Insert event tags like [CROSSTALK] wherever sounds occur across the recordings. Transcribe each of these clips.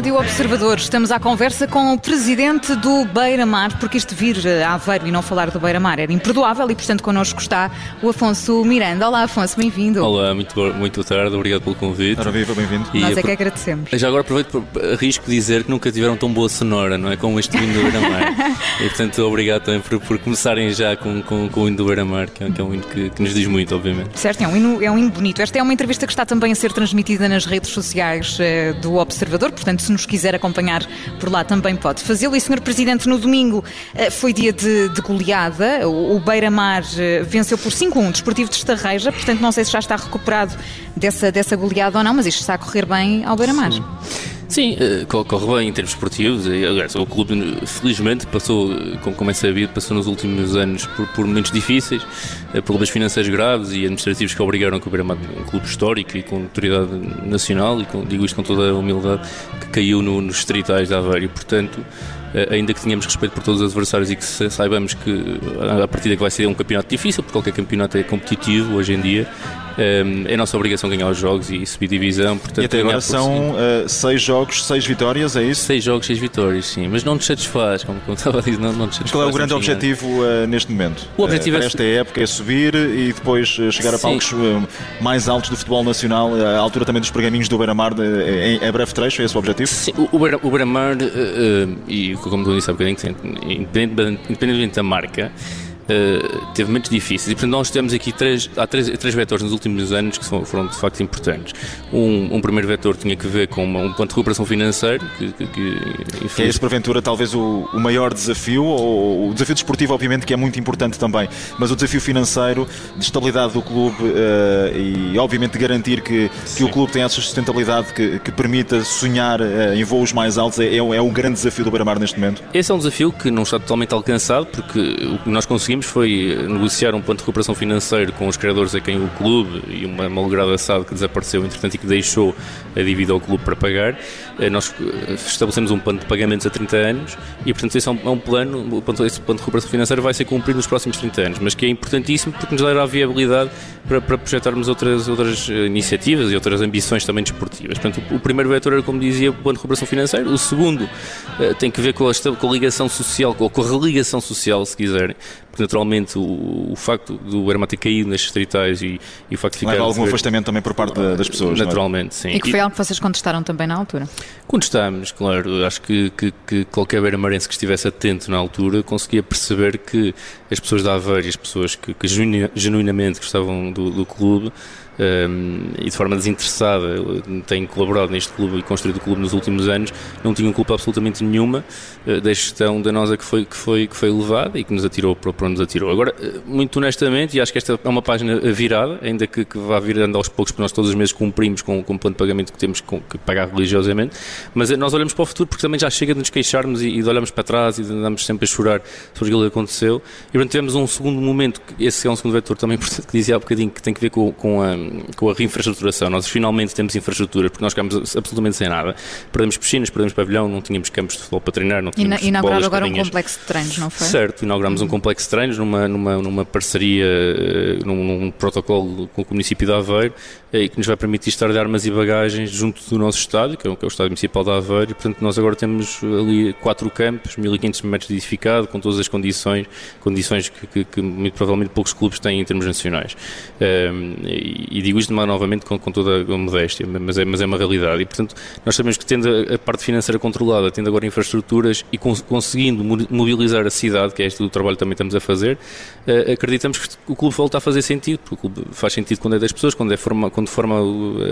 Rádio Observador. Estamos à conversa com o presidente do Beira-Mar, porque isto vir a Aveiro e não falar do Beira-Mar era imperdoável e, portanto, connosco está o Afonso Miranda. Olá, Afonso, bem-vindo. Olá, muito, boa, muito tarde, obrigado pelo convite. Ora viva, bem-vindo. Nós é que agradecemos. Já agora aproveito para arrisco dizer que nunca tiveram tão boa sonora, não é? Como este hino do Beira-Mar. [LAUGHS] e, portanto, obrigado também por, por começarem já com, com, com o hino do Beira-Mar, que, é, que é um hino que, que, nos diz muito, obviamente. Certo, é um, hino, é um hino bonito. Esta é uma entrevista que está também a ser transmitida nas redes sociais eh, do Observador, portanto, se nos quiser acompanhar por lá também pode fazê-lo. E, Sr. Presidente, no domingo eh, foi dia de, de goleada. O, Beira-Mar eh, venceu por 5-1 o Desportivo de Estarreja, portanto, não sei se já está recuperado dessa, dessa goleada ou não, mas isto está a correr bem ao Beira-Mar. Sim, eh, corre bem em termos esportivos. Aliás, o clube, felizmente, passou, como é sabido, passou nos últimos anos por, por momentos difíceis, problemas financeiros graves e administrativos que obrigaram a cobrar um clube histórico e com autoridade nacional, e com, digo isto com toda a humildade, que caiu no, nos distritais da Aveiro. Portanto, ainda que tenhamos respeito por todos os adversários e que saibamos que a partida que vai ser um campeonato difícil, porque qualquer campeonato é competitivo hoje em dia, é nossa obrigação ganhar os jogos e subir divisão. Portanto, e até agora são uh, seis jogos, seis vitórias, é isso? Seis jogos, seis vitórias, sim. Mas não nos satisfaz, como, como estava a dizer, não, não nos satisfaz. Qual é o grande objetivo uh, neste momento? O objetivo uh, é... esta época é subir e depois chegar a sim. palcos mais altos do futebol nacional, à altura também dos pergaminhos do Beira-Mar, em, em breve trecho, é esse o objetivo? Sim, o, o Beira-Mar, e como tu disse há bocadinho, independentemente da marca, Uh, teve momentos difíceis e portanto nós temos aqui três, há três, três vetores nos últimos anos que são, foram de facto importantes. Um, um primeiro vetor tinha que ver com uma, um plano de recuperação financeira que, que, que, que é esse porventura talvez o, o maior desafio, ou o desafio desportivo obviamente que é muito importante também, mas o desafio financeiro de estabilidade do clube uh, e obviamente de garantir que, que o clube tem essa sustentabilidade que, que permita sonhar uh, em voos mais altos é, é, é um grande desafio do Beira-Mar neste momento. Esse é um desafio que não está totalmente alcançado porque o que nós conseguimos conseguimos foi negociar um plano de recuperação financeiro com os criadores a quem o clube e uma malograda SAD que desapareceu, entretanto, e que deixou a dívida ao clube para pagar. Eh, nós eh, estabelecemos um plano de pagamentos a 30 anos e, portanto, esse é um, é plano, esse plano de recuperação financeira vai ser cumprido nos próximos 30 anos, mas que é importantíssimo porque nos dará viabilidade para, para projetarmos outras, outras eh, iniciativas e outras ambições também desportivas. Portanto, o primeiro vetor era, como dizia, o plano de recuperação financeira, o segundo tem que ver com a, com a ligação social, ou com a religação social, se quiserem, porque naturalmente o, o facto do Beira ter caído nas distritais e, e o facto de ficar. Leva algum afastamento também por parte das pessoas. É? Naturalmente, sim. E que foi algo que vocês contestaram também na altura? Contestámos, claro. Acho que, que, que qualquer beira-marense que estivesse atento na altura conseguia perceber que as pessoas da Aveiro e as pessoas que, que genuinamente gostavam do, do clube um, e de forma desinteressada têm colaborado neste clube e construído o clube nos últimos anos, não tinham culpa absolutamente nenhuma uh, da gestão danosa que foi, que, foi, que foi levada e que nos atirou para onde nos atirou. Agora, uh, muito honestamente, e acho que esta é uma página virada, ainda que, que vá virando aos poucos, porque nós todos os meses cumprimos com, com o plano de pagamento que temos que pagar religiosamente, mas uh, nós olhamos para o futuro porque também já chega de nos queixarmos e, e de olharmos para trás e de andarmos sempre a chorar sobre aquilo que aconteceu. E portanto tivemos um segundo momento, esse é um segundo vetor também [LAUGHS] importante que dizia há bocadinho, que tem que ver com, com a com a reinfraestruturação. Nós finalmente temos infraestrutura, porque nós ficámos absolutamente sem nada. Perdemos piscinas, perdemos pavilhão, não tínhamos campos de futebol para treinar, não tínhamos Inauguraram agora um complexo de treinos, não foi? Certo, inauguramos uhum. um complexo de treinos numa, numa, numa parceria, eh, num, num protocolo com o município de Aveiro, e que nos vai permitir estar de armas e bagagens junto do nosso estádio, que é o, que é o estádio municipal de Aveiro, e portanto nós agora temos ali quatro campos, 1500 metros de edificado, com todas as condições, condições que, que, que muito provavelmente poucos clubes têm em termos nacionais. Um, ehm, e, e, digo isto novamente com, com, toda a modéstia, mas é, mas é uma realidade. E portanto nós sabemos que tendo a, a parte financeira controlada, tendo agora infraestruturas e cons, conseguindo mobilizar a cidade, que é este o trabalho que também estamos a fazer, uh, acreditamos que o clube volta a fazer sentido, porque o clube faz sentido quando é das pessoas, quando é forma quando forma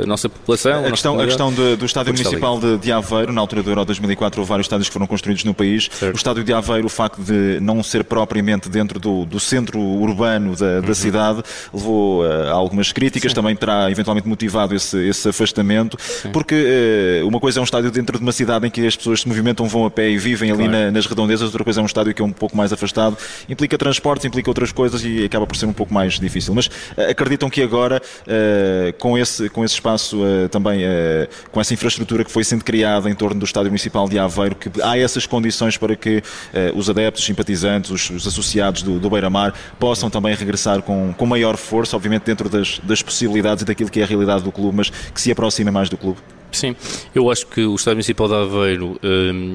a nossa população. A, questão, a questão de, do Estádio Municipal de, de, Aveiro, na altura do Euro 2004, houve vários estádios que foram construídos no país. Certo. O Estádio de Aveiro, o facto de não ser propriamente dentro do, do centro urbano da, da uhum. cidade, levou uh, a algumas críticas, Sim. Também terá eventualmente motivado esse, esse afastamento, Sim. porque uh, uma coisa é um estádio dentro de uma cidade em que as pessoas se movimentam, vão a pé e vivem claro. ali na, nas redondezas, outra coisa é um estádio que é um pouco mais afastado, implica transportes, implica outras coisas e acaba por ser um pouco mais difícil. Mas uh, acreditam que agora, com esse com esse espaço também, com essa infraestrutura que foi sendo criada em torno do Estádio Municipal de Aveiro, que há essas condições para que os adeptos, os simpatizantes, os, os associados do, do Beira-Mar possam também regressar com, com maior força, obviamente dentro das, das possibilidades e daquilo que é a realidade do clube, mas que se aproxima mais do clube? Sim, eu acho que o Estado Municipal de Aveiro um,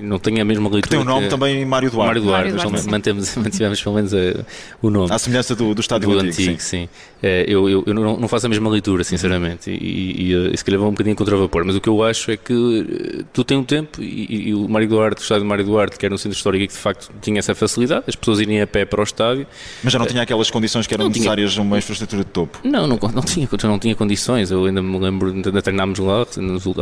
não tem a mesma leitura. Que tem o nome que... também Mário Duarte. Mário Duarte, Mário Duarte mantemos, [LAUGHS] mantivemos pelo menos uh, o nome. À semelhança do, do Estádio do Antigo. antigo sim. sim. Uh, eu, eu, eu não, não, faço a mesma leitura, sinceramente, e, e, e uh, se calhar vou um bocadinho contra vapor, mas o que eu acho é que tu tens um tempo e, e o Mário Duarte, o Estádio Mário Duarte, que era um centro histórico que de facto tinha essa facilidade, as pessoas irem a pé para o estádio. Mas já não tinha aquelas condições que eram necessárias tinha... uma infraestrutura de topo? Não, não, não, tinha, não tinha condições. Eu ainda me lembro, ainda treinámos lá,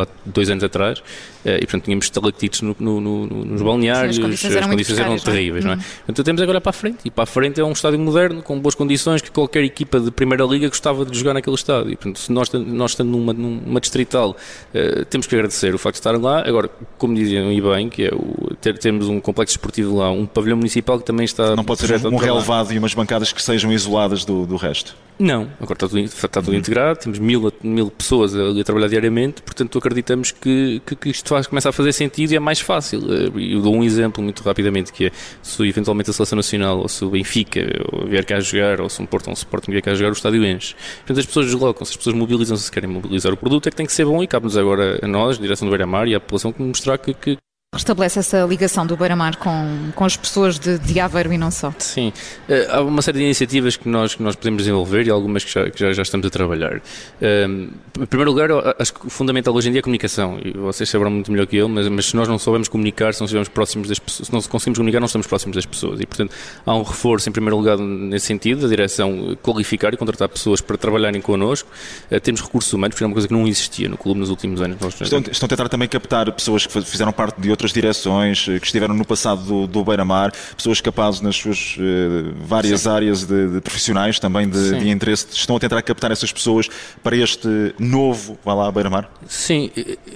há dois anos atrás, eh, e portanto tínhamos estalactites no, no, no, nos balneários, Sim, as condições, eram, condições eram, terríveis, não é? Hum. Portanto, temos agora para a frente, e para a frente é um estádio moderno, com boas condições, que qualquer equipa de Primeira Liga gostava de jogar naquele estádio. E, portanto, se nós, nós estando numa, numa distrital, uh, temos que agradecer o facto de estar lá. Agora, como diziam e bem, que é o, ter, temos um complexo esportivo lá, um pavilhão municipal que também está. Não pode ser um, um relevado e umas bancadas que sejam isoladas do, do resto. Não, agora está tudo, está tudo uhum. integrado, temos mil, mil pessoas a, a trabalhar diariamente, portanto acreditamos que, que, que, isto faz, começa a fazer sentido e é mais fácil. Eh, eu dou um exemplo muito rapidamente, que é se eventualmente a Seleção Nacional, ou se o Benfica vier cá jogar, ou se um Porto ou um Sporting vier cá jogar, o estádio enche. Portanto as pessoas deslocam-se, as pessoas mobilizam-se se querem mobilizar o produto, é que tem que ser bom e cabe-nos agora a nós, a direção do Beira-Mar e à população, que mostrar que, que Restabelece essa ligação do Beira-Mar com, com as pessoas de, de Aveiro e não só? Sim, eh, há uma série de iniciativas que nós, que nós podemos desenvolver e algumas que já, que já, já estamos a trabalhar. Um, ehm, em primeiro lugar, acho que o fundamental hoje em dia é a comunicação, e vocês saberão muito melhor que eu, mas, mas se nós não soubermos comunicar, se não estivermos próximos das pessoas, se não conseguimos comunicar, não estamos próximos das pessoas. E, portanto, há um reforço, em primeiro lugar, nesse sentido, da direção qualificar e contratar pessoas para trabalharem connosco. Uh, temos recursos humanos, porque é uma coisa que não existia no clube nos últimos anos. Estão, estão a tentar também captar pessoas que fizeram parte de outras direções, eh, que estiveram no passado do, do Beira-Mar, pessoas capazes nas suas uh, várias Sim. áreas de, de, profissionais, também de, de, interesse, estão a tentar captar essas pessoas para este novo, vá lá, Beira-Mar? Sim,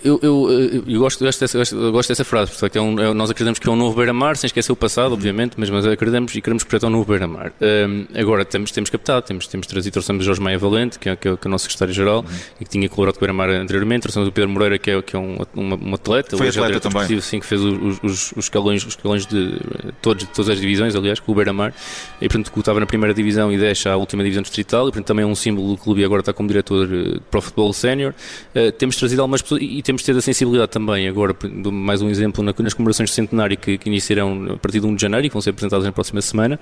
eu, eu, eu, gosto, gosto, dessa, eu gosto dessa frase, porque é um, é, nós acreditamos que é um novo Beira-Mar, sem esquecer o passado, obviamente, mas, mas acreditamos e queremos projetar um novo Beira-Mar. Um, agora, temos, temos captado, temos, temos trazido, trouxemos Jorge Maia Valente, que é, que é, que é o nosso secretário-geral, uhum. e que tinha colaborado com o Beira-Mar anteriormente, trouxemos o Pedro Moreira, que é, que é um, um, um atleta, Foi atleta também. Sim, que fez os, os, os escalões, os escalões de todos, todas as divisões, aliás, com o Beira-Mar, e portanto que estava na primeira divisão e deixa a última divisão distrital, e portanto também é um símbolo do clube e agora está como diretor eh, para o futebol sénior. Uh, temos trazido algumas pessoas e, temos tido a sensibilidade também, agora, mais um exemplo, nas comemorações de centenário que, que iniciarão a partir de 1 de janeiro e que vão ser apresentadas na próxima semana.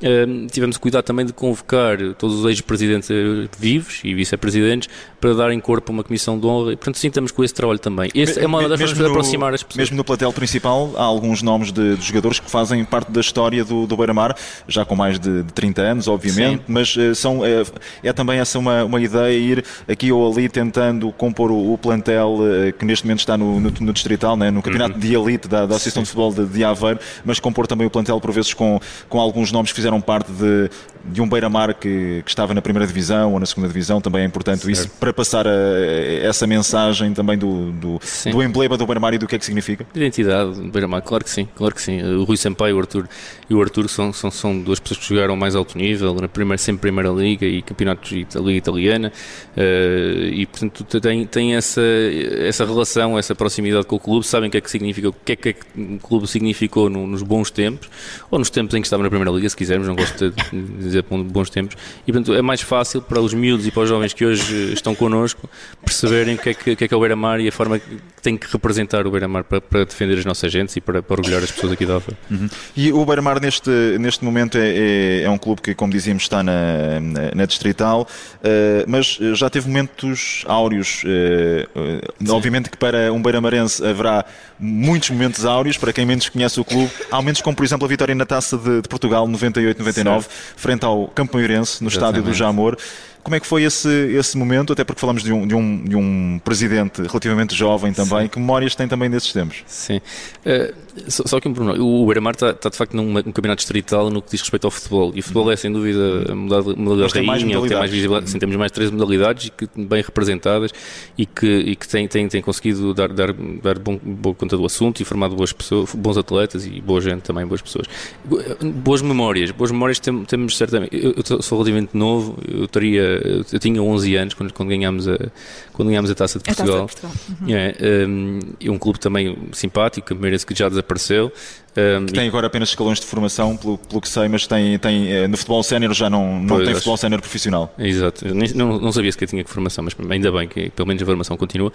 Uh, tivemos cuidado também de convocar todos os ex-presidentes vivos e vice-presidentes para darem corpo a uma comissão de honra, e portanto sim, estamos com esse trabalho também. Esse é uma das formas de aproximar as pessoas. Mesmo no platel principal, há alguns nomes de, de jogadores que fazem parte da história do, do Beira-Mar, já com mais de, de 30 anos, obviamente, Sim. mas uh, são, é, é, também essa uma, uma ideia ir aqui ou ali tentando compor o, o plantel uh, que neste momento está no, no, no Distrital, né, no campeonato uhum. de elite da, da Associação de Futebol de, de Aveiro, mas compor também o plantel por vezes com, com alguns nomes que fizeram parte de, de um Beira-Mar que, que, estava na primeira divisão ou na segunda divisão, também é importante certo. isso para passar a, a essa mensagem também do, do, do emblema do Beira-Mar e do que é que significa? Identidade do Beira-Mar, claro que sim, claro que sim. O Rui Sampaio o Arthur, e o Arthur são, são, são duas pessoas que jogaram mais alto nível, na primeira, sempre Primeira Liga e campeonatos da Liga Italiana, uh, e portanto tem, tem essa, essa relação, essa proximidade com o clube, sabem o que é que significa, o que é que, o clube significou no, nos bons tempos, ou nos tempos em que estava na Primeira Liga, se quisermos, não gosto de [LAUGHS] dizer bons tempos, e portanto é mais fácil para os miúdos e para os jovens que hoje estão connosco perceberem o que é que, que, é, que é o Beira-Mar e a forma que tem que representar o Beira-Mar para, para, defender as nossas agentes e para, para orgulhar as pessoas aqui da Alfa. Uhum. E o Beira-Mar neste, neste momento é, é, é, um clube que, como dizíamos, está na, na, na Distrital, uh, mas já teve momentos áureos. Uh, obviamente que para um beira-marense haverá muitos momentos áureos, para quem menos conhece o clube, há momentos como, por exemplo, a vitória na Taça de, de Portugal, 98-99, frente ao Campoeirense, no Exatamente. estádio do Jamor. Como é que foi esse, esse momento? Até porque falamos de um, de um, de um presidente relativamente jovem também. Sim. Que memórias tem também desses tempos? Sim. Uh, só, só, que um pormenor. O Beira-Mar está, está, de facto num, campeonato distrital no que diz respeito ao futebol. E o futebol é, sem dúvida, a modalidade, tem mais rainha, tem mais visibilidade. Sim, temos mais três modalidades que, bem representadas e que, e que têm, têm, têm conseguido dar, dar, dar bom, boa conta do assunto e formado boas pessoas, bons atletas e boa gente também, boas pessoas. Boas memórias. Boas memórias temos, temos certamente. Eu, eu sou relativamente novo, eu teria eu tinha 11 anos quando, quando, ganhámos, a, quando ganhámos a Taça de Portugal. A taça de Portugal. Uhum. É, um, um clube também simpático, que já desapareceu, Um, que tem agora apenas escalões de formação, pelo, pelo que sei, mas tem, tem eh, no futebol sénior já não, não tem futebol sénior profissional. Exato, não, não sabia sequer tinha que formação, mas ainda bem que pelo menos a formação continua.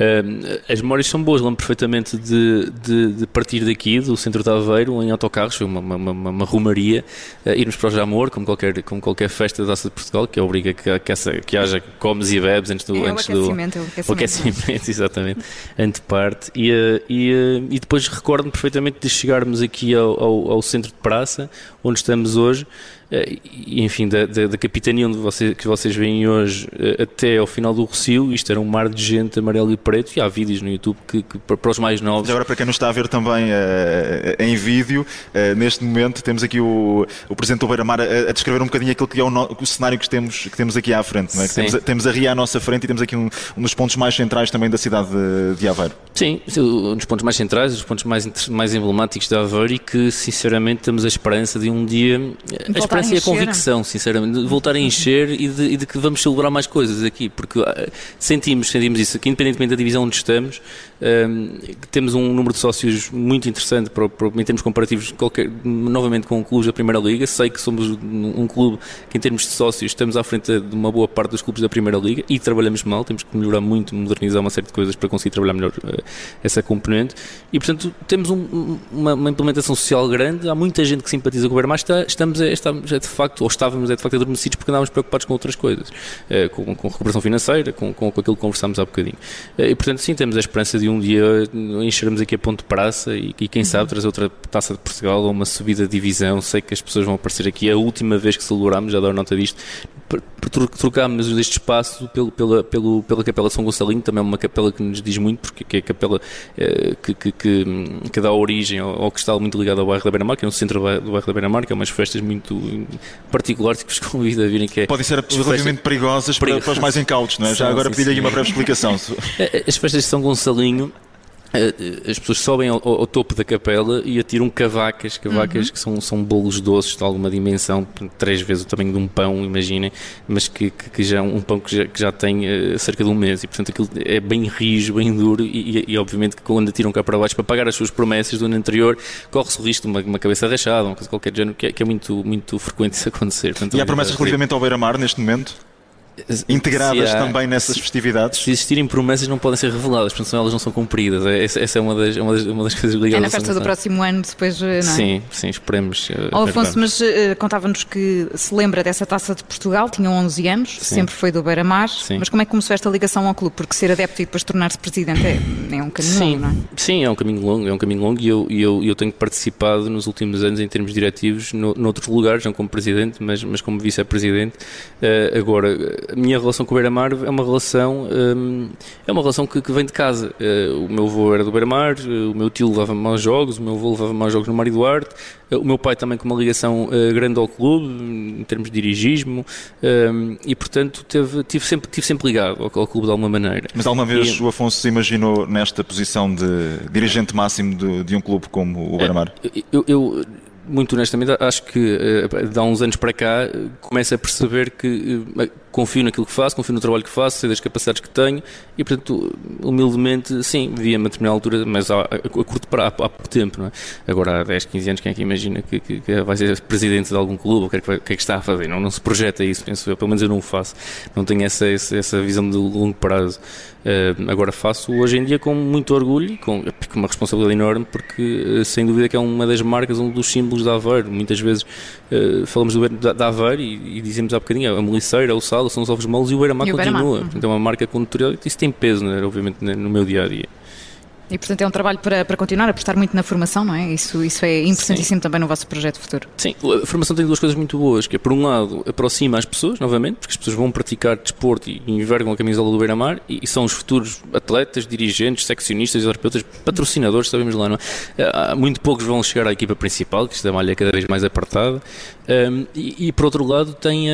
Um, as memórias são boas, lembro perfeitamente de, de, de, partir daqui, do centro de Aveiro, em autocarros, uma, uma, uma, uma rumaria, uh, irmos para o Jamor, como qualquer, como qualquer festa da Taça de Portugal, que obriga que, que, essa, que haja comes e bebes antes do. É, antes o aquecimento, do, o aquecimento. O [LAUGHS] aquecimento, exatamente, anteparte. E, eh, e, e depois recordo-me perfeitamente de chegarmos aqui ao, ao, ao centro de praça, onde estamos hoje, eh, enfim, da, da, da, capitania onde você, que vocês veem hoje eh, até ao final do Rocio, isto era um mar de gente amarelo e preto, e há vídeos no YouTube que, que para os mais novos. agora, para quem não está a ver também uh, em vídeo, uh, neste momento temos aqui o, o Presidente do Beira-Mar a, a, descrever um bocadinho aquilo que é o, no, o, cenário que temos, que temos aqui à frente. É? Temos, temos, a Ria à nossa frente e temos aqui um, um, dos pontos mais centrais também da cidade de, de Aveiro. Sim, um dos pontos mais centrais, os pontos mais, mais emblemáticos de Aveiro e que, sinceramente, temos a esperança de um dia. A esperança e a convicção sinceramente, de voltar a encher e de, e de, que vamos celebrar mais coisas aqui, porque uh, sentimos, sentimos isso, que independentemente da divisão onde estamos, um, temos um número de sócios muito interessante para, para, em termos comparativos, qualquer, novamente com clubes da Primeira Liga. Sei que somos um clube que, em termos de sócios, estamos à frente de uma boa parte dos clubes da Primeira Liga e trabalhamos mal, temos que melhorar muito, modernizar uma série de coisas para conseguir trabalhar melhor uh, essa componente. E, portanto, temos um, uma, uma, implementação social grande, há muita gente que simpatiza com o Beira, está, estamos, é, estamos é de facto, ou estávamos é de facto adormecidos porque andávamos preocupados com outras coisas, uh, com, com recuperação financeira, com, com, com, aquilo que conversámos há bocadinho. Uh, e, portanto, sim, temos a esperança de um dia enchermos aqui a ponto de praça e, e quem uhum. sabe trazer outra taça de Portugal ou uma subida de divisão. Sei que as pessoas vão aparecer aqui. A última vez que celebramos, já dou nota disto, trocámos este espaço pelo, pela, pelo, pela Capela de São Gonçalinho, também é uma capela que nos diz muito, porque é a capela eh, que, que, que, que, dá origem ao, ao que está muito ligado ao bairro da Beira-Mar, que é no centro do bairro da Beira-Mar, que é umas festas muito particulares que vos [LAUGHS] convido a virem. Que é Podem ser relativamente perigosas para, para, os mais incautos, não é? Já agora pedi-lhe uma breve explicação. [LAUGHS] As festas de São Gonçalinho as pessoas sobem ao, ao, topo da capela e atiram cavacas, cavacas uhum. que são, são bolos doces de alguma dimensão, três vezes o tamanho de um pão, imaginem, mas que, que, que já um pão que já, que já tem uh, cerca de um mês e portanto aquilo é bem rijo, bem duro e, e, e, obviamente que quando atiram cá para baixo para pagar as suas promessas do ano anterior corre-se o risco de uma, uma, cabeça rachada, uma coisa qualquer género, que é, que é muito, muito frequente isso acontecer. Portanto, e há promessas relativamente ao Beira-Mar neste momento? Integradas há, também nessas festividades? Se existirem promessas não podem ser reveladas, portanto senão elas não são cumpridas. É, essa é uma das, uma das, uma das coisas ligadas. É na festa do próximo ano, depois, não é? Sim, sim, esperemos. Oh, Afonso, mas uh, contava-nos que se lembra dessa taça de Portugal, tinha 11 anos, sim. sempre foi do Beira-Mar, mas como é que começou esta ligação ao clube? Porque ser adepto e depois tornar-se presidente é, é, um caminho sim, longo, não é? Sim, é um caminho longo, é um caminho longo e eu, eu, eu tenho participado nos últimos anos em termos diretivos no, noutros lugares, não como presidente, mas, mas como vice-presidente. Uh, agora, a minha relação com o Beira-Mar é uma relação um, é uma relação que, que, vem de casa. Uh, o meu avô era do Beira-Mar, uh, o meu tio levava-me aos jogos, o meu avô levava-me aos jogos no Mário Duarte, uh, o meu pai também com uma ligação grande ao clube, em termos de dirigismo, um, e portanto teve, tive, sempre, tive sempre ligado ao, ao clube de alguma maneira. Mas alguma vez e, o Afonso se imaginou nesta posição de dirigente máximo de, de um clube como o Beira-Mar? eu, eu muito honestamente, acho que de há uns anos para cá começo a perceber que confio naquilo que faço, confio no trabalho que faço, sei das capacidades que tenho e, portanto, humildemente, sim, via-me a determinada altura, mas a, a, curto prazo, há, há, pouco tempo, não é? Agora, há 10, 15 anos, quem é que imagina que, que, que vai ser presidente de algum clube, o que é que, que, é que está a fazer? Não, não se projeta isso, penso eu, pelo menos eu não o faço, não tenho essa, essa, essa visão de longo prazo. Uh, agora faço hoje em dia com muito orgulho e com, com uma responsabilidade enorme, porque uh, sem dúvida que é uma das marcas, um dos símbolos da Aveiro. Muitas vezes uh, falamos do, da, da Aveiro e, e, dizemos há bocadinho a Meliceira, o Sal, são os ovos moles e o Beira-Mar continua. Portanto, é uma marca condutorial isso tem peso, né, obviamente, no meu dia a dia. E, portanto, é um trabalho para, para continuar, a apostar muito na formação, não é? Isso, isso é importantíssimo Sim. também no vosso projeto futuro. Sim, a formação tem duas coisas muito boas, que é, por um lado, aproxima as pessoas, novamente, porque as pessoas vão praticar desporto e envergam a camisola do Beira-Mar e, e, são os futuros atletas, dirigentes, seccionistas, terapeutas, patrocinadores, sabemos lá, não é? Muito poucos vão chegar à equipa principal, que esta malha é cada vez mais apertada, um, e, e, por outro lado, tem,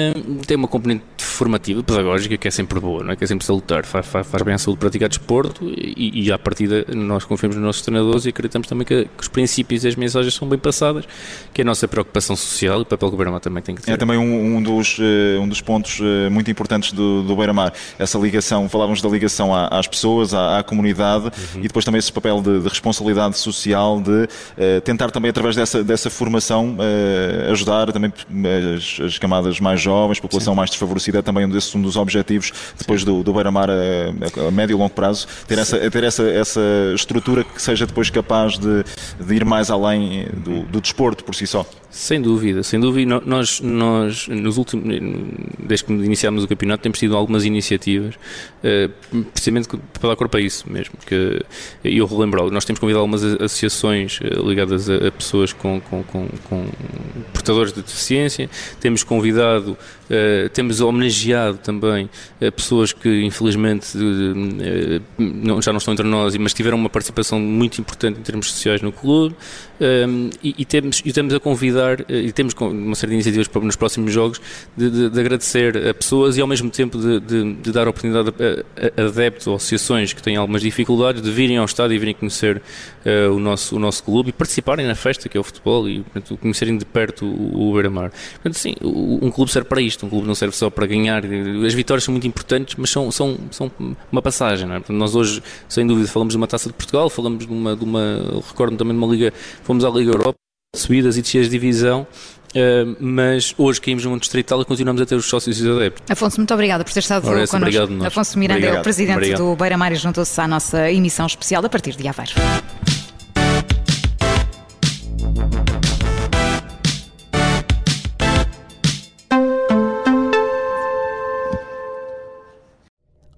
tem uma componente formativa, pedagógica, que é sempre boa, não é? Que é sempre salutar, faz, faz, faz bem à saúde praticar desporto e, e à partida nós confiamos nos nossos treinadores e acreditamos também que, que, os princípios e as mensagens são bem passadas, que é a nossa preocupação social e o papel que o Beira-Mar também tem que ter. É também um, um dos, um dos pontos muito importantes do, do Beira-Mar, essa ligação, falávamos da ligação às pessoas, à, à comunidade uhum. e depois também esse papel de, de responsabilidade social, de uh, tentar também através dessa, dessa formação uh, ajudar também as, as, camadas mais jovens, população Sim. mais desfavorecida, é também um, desses, um dos objetivos depois Sim. do, do Beira-Mar a, a, médio e longo prazo, ter, essa, ter essa, essa estrutura que seja depois capaz de, de ir mais além do, do desporto por si só. Sem dúvida, sem dúvida. Nós, nós nos últimos, desde que iniciámos o campeonato, temos tido algumas iniciativas, uh, precisamente para dar corpo a isso mesmo. Que eu relembro, nós temos convidado algumas associações uh, ligadas a, a, pessoas com, com, com, com, portadores de deficiência, temos convidado, uh, temos homenageado também pessoas que infelizmente não, já não estão entre nós, mas tiveram uma participação muito importante em termos sociais no clube, e, e, temos, e temos a convidar eh, e temos uma série de iniciativas para, nos próximos jogos, de, de, de, agradecer a pessoas e ao mesmo tempo de, de dar oportunidade a, a, adeptos ou associações que têm algumas dificuldades de virem ao estádio e virem conhecer uh, o, nosso, o nosso clube e participarem na festa que é o futebol e portanto, conhecerem de perto o, o Beira-Mar. Portanto, sim, um clube serve para isto, um clube não serve só para ganhar. As vitórias são muito importantes, mas são, são, são uma passagem. É? Portanto, nós hoje, sem dúvida, falamos de uma taça de Portugal, falamos de uma, de uma recordo também de uma liga, fomos à Liga Europa subidas e descidas de divisão, Uh, mas hoje caímos num distrital e continuamos a ter os sócios e os adeptos. Afonso, muito obrigada por ter estado Ora, connosco. Obrigado, Afonso Miranda obrigado. é o presidente obrigado. do Beira Mar e juntou-se à nossa emissão especial a partir de Aveiro.